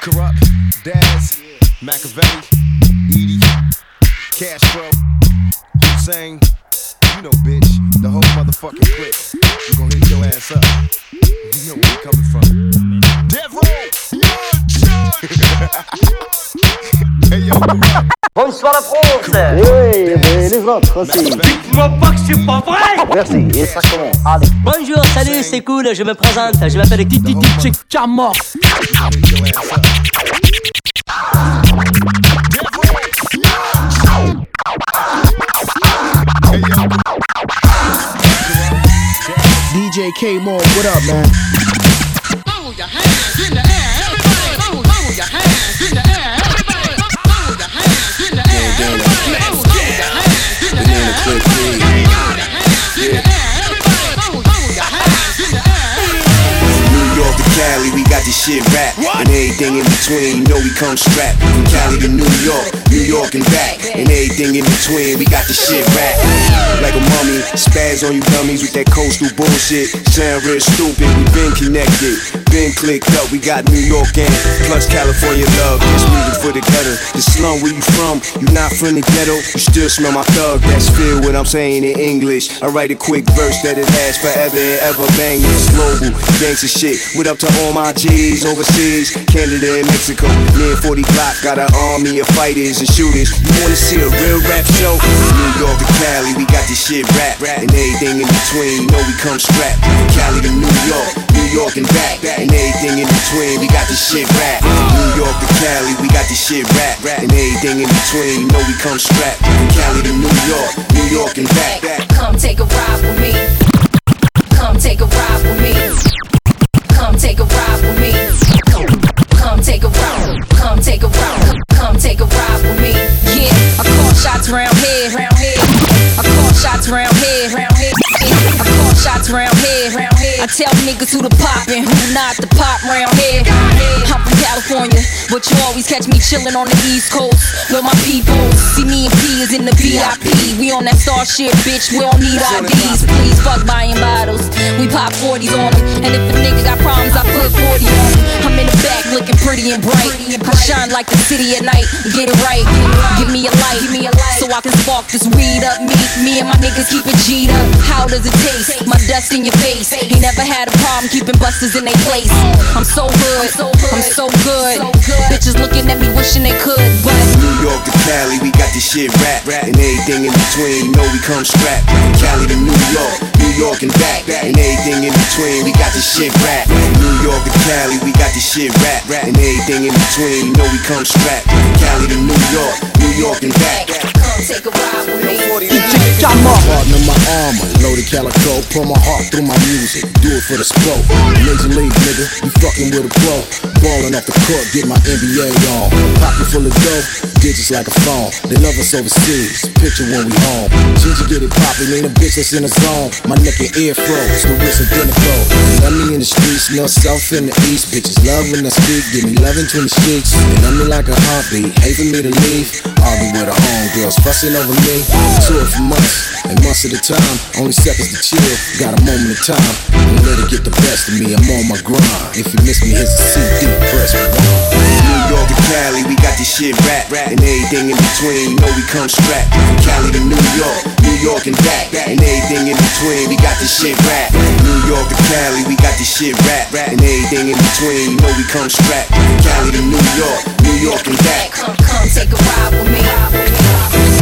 Kurupt, Daz, Machiavelli, Edie, Castro, Hussein. You know, bitch, the whole motherfucking clique. We gon' hit your ass up. You know where we coming from. Death Row, Young Chuck. hey, yo, Bonsoir la France Oui, mais les autres aussi. Dites-moi pas que c'est pas vrai Merci, exactement. Allez. Bonjour, salut, c'est cool, je me présente, je m'appelle Titi Chick Chamor. DJ K More, what up, man? Oh, your hands in the this shit rap. And everything in between, you know we come strapped. From Cali to New York, New York and back. And everything in between, we got the shit rap. Like a mummy, spaz on you dummies with that coastal bullshit. Sound real stupid, we been connected. Been clicked up, we got New York and plus California love. This music for the gutter. The slum where you from, you not from the ghetto. You still smell my thug, that's feel what I'm saying in English. I write a quick verse that it lasts forever and ever. Bang, it's global, gangsta shit. What up to all my G's overseas, Canada and Mexico. Me and 40 Glocc got an army of fighters and shooters. You wanna see a real rap show? New York to Cali, we got this shit rap. And everything in between, you know we come strapped. Cali to New York, New York and back. And everything in between, we got this shit rap. New York to Cali, we got this shit rap. And everything in between, you know we come strapped. From Cali to New York, New York and back. Come take a ride with me. Come take a ride with me. Come take a ride with me. Come take a ride. Come take a ride. Come take a ride with me. Yeah, I call shots round here. I call shots. Round here. I call shots round here. I tell niggas who to pop and who not to pop round here. I'm from California, but you always catch me chillin' on the East Coast where my people see me and P is in the VIP. We on that star shit, bitch. We don't need IDs. Please fuck buying bottles. We pop 40s on them. And if a nigga got problems, I put 40 on. I'm in the back looking pretty and bright. I shine like the city at night. Get it right. Give me a light. Give me a light so I can spark this weed up. Me, me and my niggas keep it G'd up. How does it taste? My in your face. He never had a problem keeping busters in their place. I'm so good. I'm so good. Bitches looking at me wishing they could. But New York to Cali, we got this shit rap. And everything in between, you know we come strapped. Cali to New York, New York and back. And everything in between, we got this shit rap. New York to Cali, we got this shit rap. And everything in between, you know we come strapped. Cali to New York, New York and back. Partner my armor, loaded calico, pour my heart through my music, do it for the sport. Major league nigga, you fucking with a pro. Ballin' off the court, get my NBA on. Pocket full of dough, digits like a phone. They love us overseas, picture when we home. Ginger get it poppin', ain't a bitch that's in the zone. My neck and ear froze, the wrist identical. Love me in the streets, north, south, and the east. Bitches love when I speak, give me love between the streets. They love me like a heartbeat, hate for me to leave. Argue with her homegirls, fussing over me. Two for months, and months at a time. Only seconds to chill, got a moment of time. Don't let it get the best of me, I'm on my grind. If you miss me, here's a CD, shit rap, and everything in between. You know we come strapped from Cali to New York, New York and back, and everything in between. We got this shit rap. New York to Cali, we got this shit rap, and everything in between. You know we come strapped from Cali to New York, New York and back. Come, come, take a ride with me.